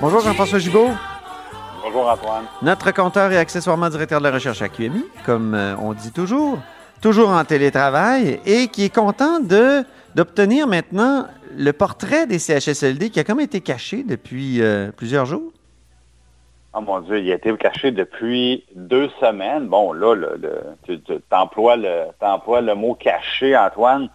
Bonjour Jean-François Gibault. Bonjour Antoine. Notre compteur et accessoirement directeur de la recherche à QMI, comme euh, on dit toujours, toujours en télétravail et qui est content de d'obtenir maintenant le portrait des CHSLD qui a comme été caché depuis euh, plusieurs jours. Oh mon Dieu, il a été caché depuis deux semaines. Bon, là, le, tu emploies le, le mot caché, Antoine.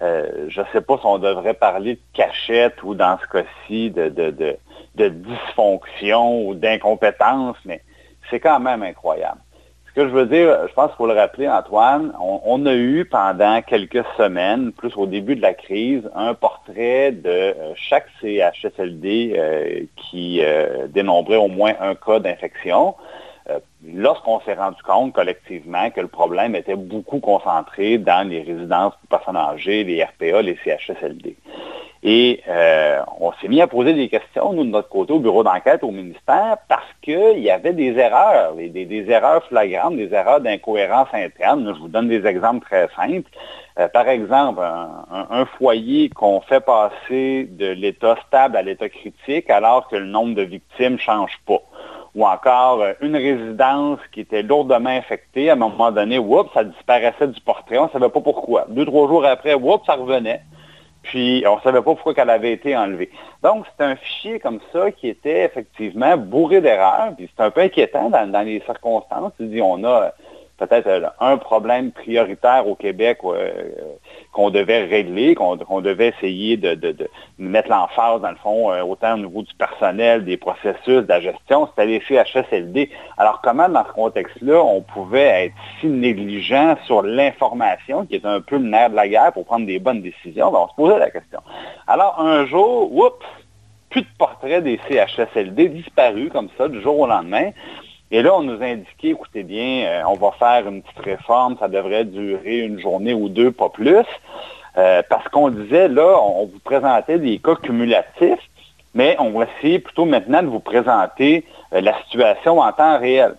Euh, je ne sais pas si on devrait parler de cachette ou dans ce cas-ci de, de, de, de dysfonction ou d'incompétence, mais c'est quand même incroyable. Ce que je veux dire, je pense qu'il faut le rappeler, Antoine, on, a eu pendant quelques semaines, plus au début de la crise, un portrait de euh, chaque CHSLD euh, qui dénombrait au moins un cas d'infection. Lorsqu'on s'est rendu compte collectivement que le problème était beaucoup concentré dans les résidences pour personnes âgées, les RPA, les CHSLD. Et euh, on s'est mis à poser des questions, nous, de notre côté, au bureau d'enquête, au ministère, parce qu'il y avait des erreurs, des, erreurs flagrantes, des erreurs d'incohérence interne. Je vous donne des exemples très simples. Euh, par exemple, un, foyer qu'on fait passer de l'état stable à l'état critique alors que le nombre de victimes ne change pas. Ou encore euh, une résidence qui était lourdement infectée, à un moment donné, oups, ça disparaissait du portrait, on ne savait pas pourquoi. Deux, trois jours après, oups, ça revenait. Puis on ne savait pas pourquoi elle avait été enlevée. Donc, c'est un fichier comme ça qui était effectivement bourré d'erreurs. Puis c'est un peu inquiétant dans, dans les circonstances. Tu dis, on a peut-être euh, un problème prioritaire au Québec euh, qu'on devait régler, qu'on devait essayer de, mettre l'emphase, dans le fond, euh, autant au niveau du personnel, des processus, de la gestion, c'était les CHSLD. Alors, comment, dans ce contexte-là, on pouvait être si négligent sur l'information, qui est un peu le nerf de la guerre pour prendre des bonnes décisions? Ben, on se posait la question. Alors, un jour, oups, plus de portraits des CHSLD disparus comme ça, du jour au lendemain. Et là, on nous a indiqué, écoutez bien, euh, on va faire une petite réforme, ça devrait durer une journée ou deux, pas plus, euh, parce qu'on disait, là, on vous présentait des cas cumulatifs, mais on va essayer plutôt maintenant de vous présenter euh, la situation en temps réel.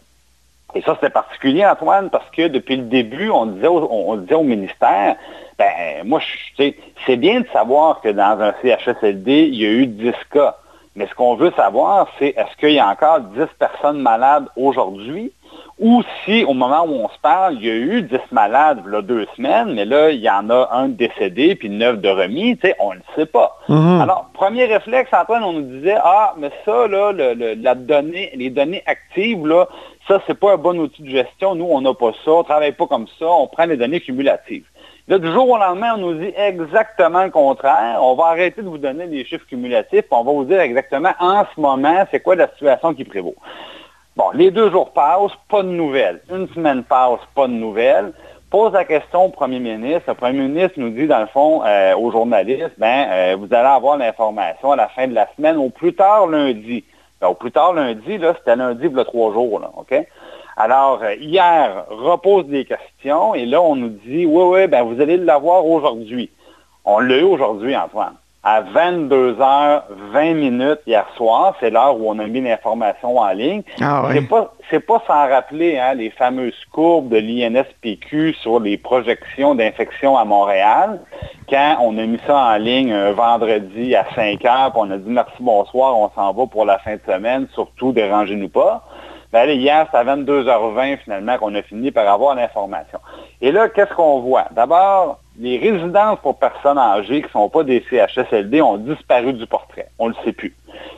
Et ça, c'était particulier, Antoine, parce que depuis le début, on disait au, on disait au ministère, ben moi, c'est bien de savoir que dans un CHSLD, il y a eu 10 cas. Mais ce qu'on veut savoir, c'est est-ce qu'il y a encore 10 personnes malades aujourd'hui? Ou si au moment où on se parle, il y a eu 10 malades là, deux semaines, mais là, il y en a un décédé puis neuf de remis, tu sais, on ne le sait pas. Mhm. Alors, premier réflexe, Antoine, on nous disait, ah, mais ça, là, la donnée, les données actives, là, ça, c'est pas un bon outil de gestion. Nous, on n'a pas ça, on ne travaille pas comme ça, on prend les données cumulatives. Là, du jour au lendemain, on nous dit exactement le contraire. On va arrêter de vous donner des chiffres cumulatifs, on va vous dire exactement en ce moment, c'est quoi la situation qui prévaut. Bon, les deux jours passent, pas de nouvelles. Une semaine passe, pas de nouvelles. Pose la question au premier ministre. Le premier ministre nous dit, dans le fond, euh, aux journalistes, ben, euh, vous allez avoir l'information à la fin de la semaine, au plus tard lundi. Ben, au plus tard lundi, là, c'était lundi, il y trois jours, là, OK? Alors, euh, hier, repose des questions et là, on nous dit, oui, oui, ben, vous allez l'avoir aujourd'hui. On l'a eu aujourd'hui, Antoine. À 22h20 minutes hier soir, c'est l'heure où on a mis l'information en ligne. Ah, oui. C'est pas, sans rappeler hein, les fameuses courbes de l'INSPQ sur les projections d'infection à Montréal. Quand on a mis ça en ligne un vendredi à 5 h puis on a dit merci, bonsoir, on s'en va pour la fin de semaine, surtout dérangez-nous pas. Ben, hier, c'est à 22h20 finalement qu'on a fini par avoir l'information. Et là, qu'est-ce qu'on voit? D'abord, les résidences pour personnes âgées qui ne sont pas des CHSLD ont disparu du portrait. On ne le sait plus.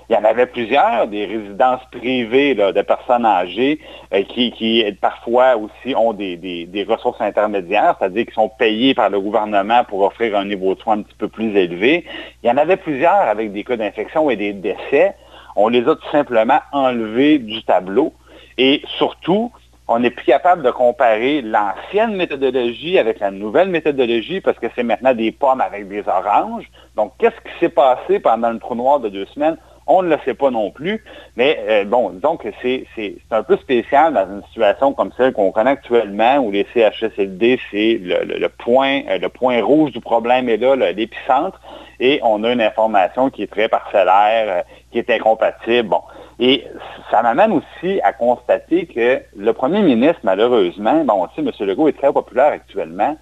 Il y en avait plusieurs, des résidences privées de personnes âgées euh, qui, parfois aussi ont des, des ressources intermédiaires, c'est-à-dire qui sont payées par le gouvernement pour offrir un niveau de soins un petit peu plus élevé. Il y en avait plusieurs avec des cas d'infection et des décès. On les a tout simplement enlevés du tableau. Et surtout, on n'est plus capable de comparer l'ancienne méthodologie avec la nouvelle méthodologie parce que c'est maintenant des pommes avec des oranges. Donc, qu'est-ce qui s'est passé pendant le trou noir de deux semaines? On ne le sait pas non plus. Mais euh, bon, disons que c'est un peu spécial dans une situation comme celle qu'on connaît actuellement où les CHSLD, c'est le, point, euh, le point rouge du problème est là, l'épicentre, et on a une information qui est très parcellaire, euh, qui est incompatible. Et ça m'amène aussi à constater que le premier ministre, malheureusement, bon, on sait, M. Legault est très populaire actuellement,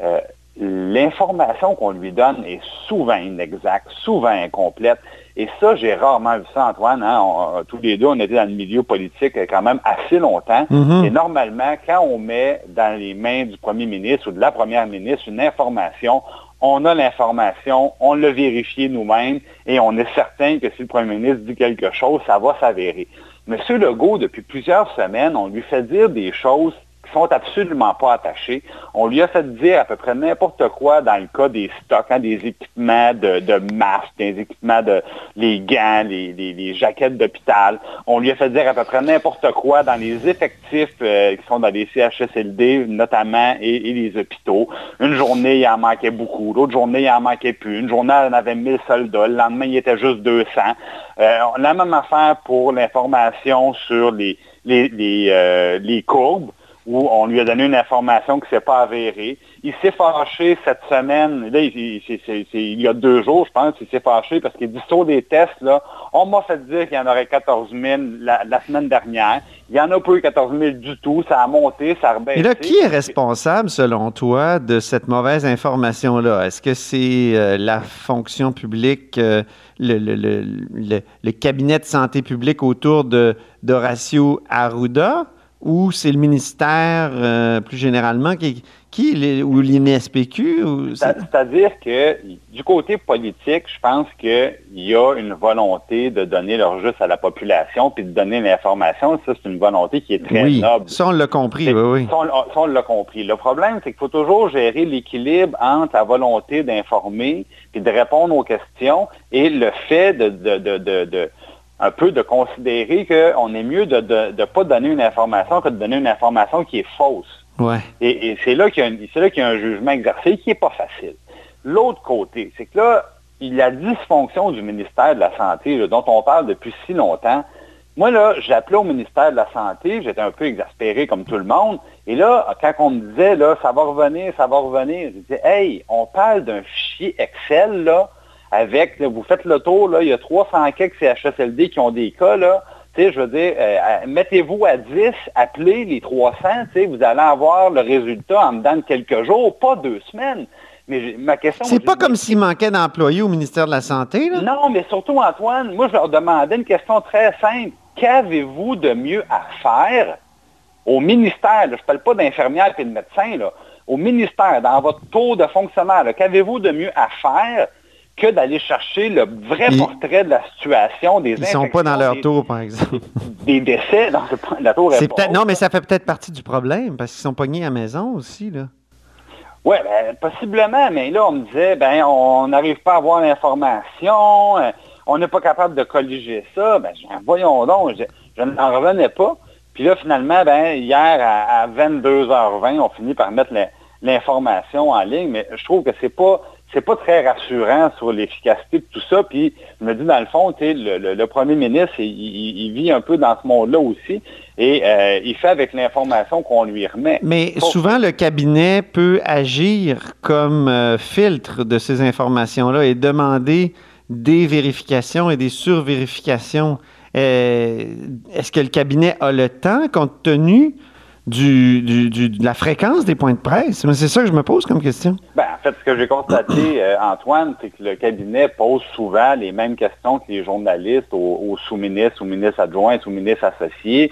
euh, l'information qu'on lui donne est souvent inexacte, souvent incomplète. Et ça, j'ai rarement vu ça, Antoine. Hein. tous les deux, on était dans le milieu politique quand même assez longtemps. Mm-hmm. Et normalement, quand on met dans les mains du premier ministre ou de la première ministre une information, on a l'information, on l'a vérifié nous-mêmes et on est certain que si le premier ministre dit quelque chose, ça va s'avérer. Monsieur Legault, depuis plusieurs semaines, on lui fait dire des choses sont absolument pas attachés. On lui a fait dire à peu près n'importe quoi dans le cas des stocks, hein, des équipements de, masques, des équipements de les gants, les, jaquettes d'hôpital. On lui a fait dire à peu près n'importe quoi dans les effectifs euh, qui sont dans les CHSLD notamment et, les hôpitaux. Une journée, il en manquait beaucoup. L'autre journée, il en manquait plus. Une journée, on avait 1000 soldats. Le lendemain, il était juste 200. Euh, la même affaire pour l'information sur les, euh, les courbes où on lui a donné une information qui ne s'est pas avérée. Il s'est fâché cette semaine, là, il, y a deux jours, je pense, il s'est fâché parce qu'il dit sur des tests, on m'a fait dire qu'il y en aurait 14 000 la, semaine dernière. Il n'y en a pas eu 14 000 du tout. Ça a monté, ça a rebaissé. Et là, qui est responsable, selon toi, de cette mauvaise information-là? Est-ce que c'est euh, la fonction publique, euh, le, le, cabinet de santé publique autour de d'Horacio Arruda? Ou c'est le ministère euh, plus généralement qui, qui ou l'INSPQ? C'est-à-dire que du côté politique, je pense qu'il y a une volonté de donner leur juste à la population puis de donner l'information. Ça, c'est une volonté qui est très oui, noble. Ça, on l'a compris, oui, oui. Ça, on, l'a compris. Le problème, c'est qu'il faut toujours gérer l'équilibre entre la volonté d'informer et de répondre aux questions et le fait de, de, de un peu de considérer qu'on est mieux de ne pas donner une information que de donner une information qui est fausse. Ouais. Et, c'est là qu'il y, a un jugement exercé qui n'est pas facile. L'autre côté, c'est que là, il y a dysfonction du ministère de la Santé, dont on parle depuis si longtemps. Moi, là, j'appelais au ministère de la Santé, j'étais un peu exaspéré comme tout le monde. Et là, quand on me disait, là, ça va revenir, ça va revenir, je disais, hey, on parle d'un fichier Excel, là, avec, vous faites le tour, là, il y a 300 quelques CHSLD qui ont des cas, là. je veux dire, euh, mettez-vous à 10, appelez les 300, vous allez avoir le résultat en dedans de quelques jours, pas deux semaines. Mais ma question... C'est pas comme s'il manquait d'employés au ministère de la Santé, là? Non, mais surtout, Antoine, moi, je leur demandais une question très simple. Qu'avez-vous de mieux à faire au ministère? je ne parle pas d'infirmières et de médecins, là. Au ministère, dans votre taux de fonctionnaire, qu'avez-vous de mieux à faire que d'aller chercher le vrai portrait de la situation des Ils ne sont pas dans leur tour, par exemple. Des décès dans la tour C'est peut-être Non, mais ça fait peut-être partie du problème, parce qu'ils sont pognés à la maison aussi, là. Oui, ben, possiblement, mais là, on me disait, ben, on n'arrive pas à avoir l'information, euh, on n'est pas capable de colliger ça. Ben, voyons donc, je, n'en revenais pas. Puis là, finalement, ben, hier, à, à 22h20, on finit par mettre l'information en ligne, mais je trouve que c'est pas c'est pas très rassurant sur l'efficacité de tout ça. Puis je me dis, dans le fond, le, le, premier ministre, il, vit un peu dans ce monde-là aussi et euh, il fait avec l'information qu'on lui remet. Mais souvent, le cabinet peut agir comme euh, filtre de ces informations-là et demander des vérifications et des survérifications. Euh, est-ce que le cabinet a le temps, compte tenu du, de la fréquence des points de presse? C'est ça que je me pose comme question. En fait, ce que j'ai constaté, euh, Antoine, c'est que le cabinet pose souvent les mêmes questions que les journalistes aux, sous-ministres, aux ministres adjoints, aux ministres associés.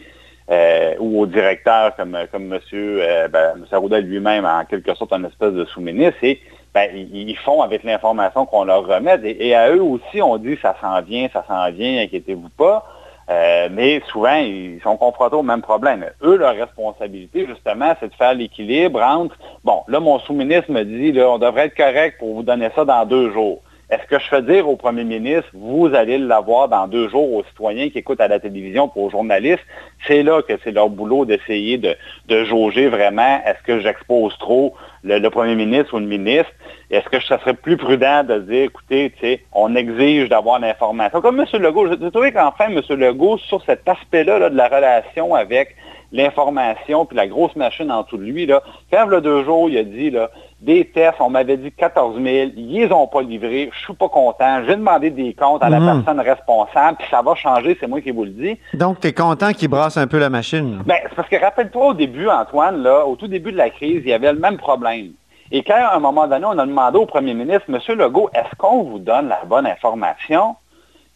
Euh, ou aux directeurs comme, comme M. Euh, ben, Arruda lui-même, en quelque sorte, un espèce de sous-ministre, et ben, ils, font avec l'information qu'on leur remet. Et, et, à eux aussi, on dit ça s'en vient, ça s'en vient, inquiétez-vous pas. Euh, mais souvent, ils sont confrontés au même problème. Eux, leur responsabilité, justement, c'est de faire l'équilibre entre, bon, là, mon sous-ministre me dit, on devrait être correct pour vous donner ça dans deux jours. Est-ce que je fais dire au premier ministre, vous allez l'avoir dans deux jours aux citoyens qui écoutent à la télévision, pour aux journalistes? C'est là que c'est leur boulot d'essayer de, jauger vraiment, est-ce que j'expose trop le, premier ministre ou le ministre? Est-ce que ça serait plus prudent de dire, écoutez, on exige d'avoir l'information? Comme M. Legault, j'ai trouvé qu'enfin, M. Legault, sur cet aspect-là de la relation avec l'information, puis la grosse machine en dessous de lui, là, quand le deux jours, il a dit, là, des tests, on m'avait dit 14 000, ils les ont pas livrés, je suis pas content, j'ai demandé des comptes à la Mhm. personne responsable, puis ça va changer, c'est moi qui vous le dis. Donc, tu es content qu'il brasse un peu la machine. Ben, c'est parce que rappelle-toi au début, Antoine, là, au tout début de la crise, il y avait le même problème. Et quand, à un moment donné, on a demandé au premier ministre, Monsieur Legault, est-ce qu'on vous donne la bonne information?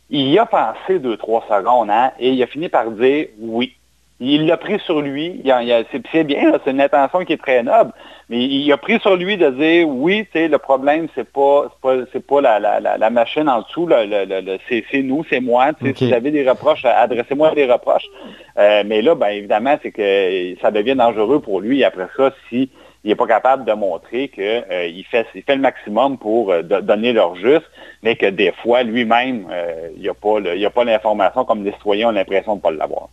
Il y a pensé deux, trois secondes, hein, et il a fini par dire oui. Il l'a pris sur lui. Il a- il a- c'est bien, c'est une intention qui est très noble, mais il a pris sur lui de dire oui, le problème, c'est pas, c'est pas, pas la, la- la- la machine en dessous, c'est nous, c'est moi. Si vous avez des reproches, adressez-moi des reproches. Euh, mais là, ben, évidemment, c'est que ça devient dangereux pour lui après ça si il n'est pas capable de montrer qu'il fait, il fait le maximum pour euh, do- donner leur juste, mais que des fois, lui-même, euh, il il a pas l'information comme les citoyens ont l'impression de ne pas l'avoir.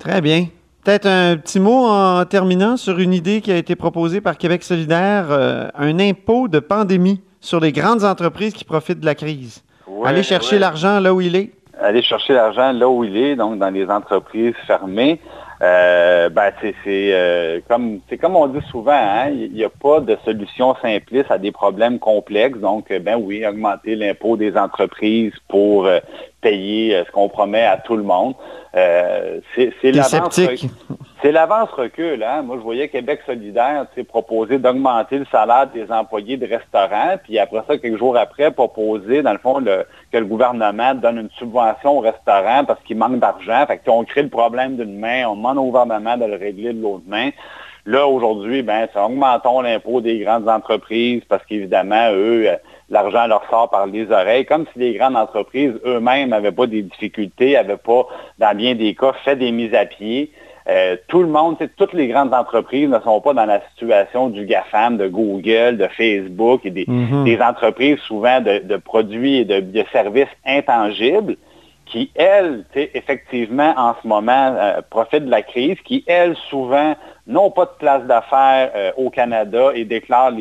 Très bien. Peut-être un petit mot en terminant sur une idée qui a été proposée par Québec solidaire, euh, un impôt de pandémie sur les grandes entreprises qui profitent de la crise. Aller chercher l'argent là où il est. aller chercher l'argent là où il est, donc dans les entreprises fermées. Euh, ben c'est euh, comme c'est comme on dit souvent, hein, il n'y a pas de solution simpliste à des problèmes complexes. Donc, ben oui, augmenter l'impôt des entreprises pour euh, payer ce qu'on promet à tout le monde. Euh, c'est l'avance l'avance-recul. Hein? Moi, je voyais Québec solidaire proposer d'augmenter le salaire des employés de restaurants, puis après ça, quelques jours après, proposer, dans le fond, le- que le gouvernement donne une subvention au restaurant parce qu'il manque d'argent. Fait que, on crée le problème d'une main, on demande au gouvernement de le régler de l'autre main. Là, aujourd'hui, ben, ça augmentons l'impôt des grandes entreprises parce qu'évidemment, eux, euh, l'argent leur sort par les oreilles, comme si les grandes entreprises eux-mêmes n'avaient pas des difficultés, n'avaient pas, dans bien des cas, fait des mises à pied. Euh, tout le monde, toutes les grandes entreprises ne sont pas dans la situation du GAFAM, de Google, de Facebook et des, Mhm. des entreprises souvent de, de produits et de, de services intangibles qui, elles, effectivement, en ce moment, euh, profitent de la crise, qui, elles, souvent, n'ont pas de place d'affaires euh, au Canada et déclarent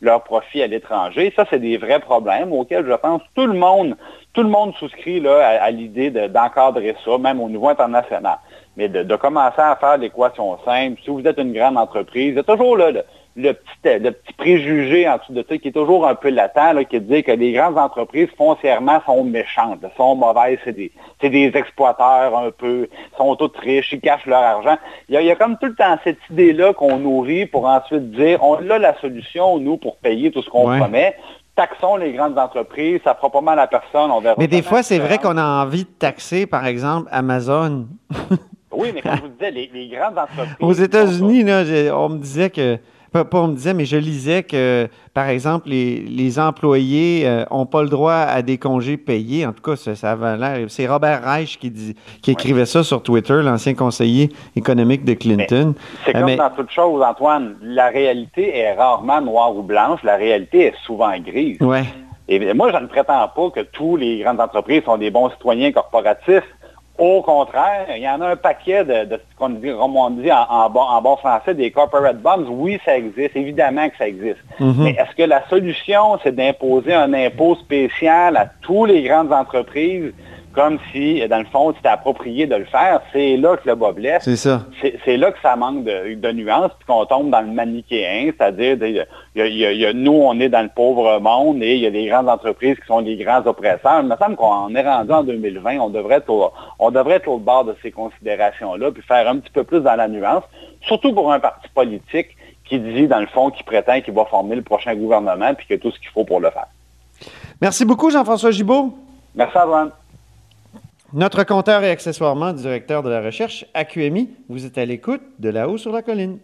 leurs profits à l'étranger. Ça, c'est des vrais problèmes auxquels, je pense, tout le monde, tout le monde souscrit là, à, l'idée de- d'encadrer ça, même au niveau international. Mais de, de commencer à faire l'équation simple, si vous êtes une grande entreprise, il y a toujours là, le, le petit, le petit préjugé en dessous de ça qui est toujours un peu latent, là, qui dit que les grandes entreprises foncièrement sont méchantes, là, sont mauvaises, c'est des, des exploiteurs un peu, sont toutes riches, ils cachent leur argent. Il y a, il y a comme tout le temps cette idée-là qu'on nourrit pour ensuite dire, on a la solution, nous, pour payer tout ce qu'on Ouais. promet. Taxons les grandes entreprises, ça fera pas mal à personne, on verra. Mais des fois, c'est vrai qu'on a envie de taxer, par exemple, Amazon. Oui, mais comme je vous disais, les, les grandes entreprises... Aux États-Unis, on me disait que, pas, on me disait, mais je lisais que, par exemple, les, les employés n'ont pas le droit à des congés payés. En tout cas, ça, ça avait l'air. C'est Robert Reich qui, dit, qui écrivait ça sur Twitter, l'ancien conseiller économique de Clinton. C'est Euh, comme mais- dans toute chose, Antoine. La réalité est rarement noire ou blanche. La réalité est souvent grise. Ouais. Et moi, je ne prétends pas que tous les grandes entreprises sont des bons citoyens corporatifs. Au contraire, il y en a un paquet de, de ce qu'on dit, comme on dit en, en bon, en bon français, des corporate bonds. Oui, ça existe. Évidemment que ça existe. Mhm. Mais est-ce que la solution, c'est d'imposer un impôt spécial à tous les grandes entreprises comme si, dans le fond, c'était approprié de le faire? C'est là que le bas blesse C'est ça. c'est là que ça manque de, de nuances, puis qu'on tombe dans le manichéen, c'est-à-dire, nous, on est dans le pauvre monde et il y a des grandes entreprises qui sont les grands oppresseurs. Il me semble qu'on est rendu en 2020, on devrait être au, on devrait être au bord de ces considérations-là, puis faire un petit peu plus dans la nuance, surtout pour un parti politique qui dit, dans le fond, qui prétend qu'il va former le prochain gouvernement, puis qu'il y a tout ce qu'il faut pour le faire. Merci beaucoup, Jean-François Gibault. Merci, Antoine. Notre compteur et accessoirement directeur de la recherche à QMI. Vous êtes à l'écoute de là-haut sur la colline.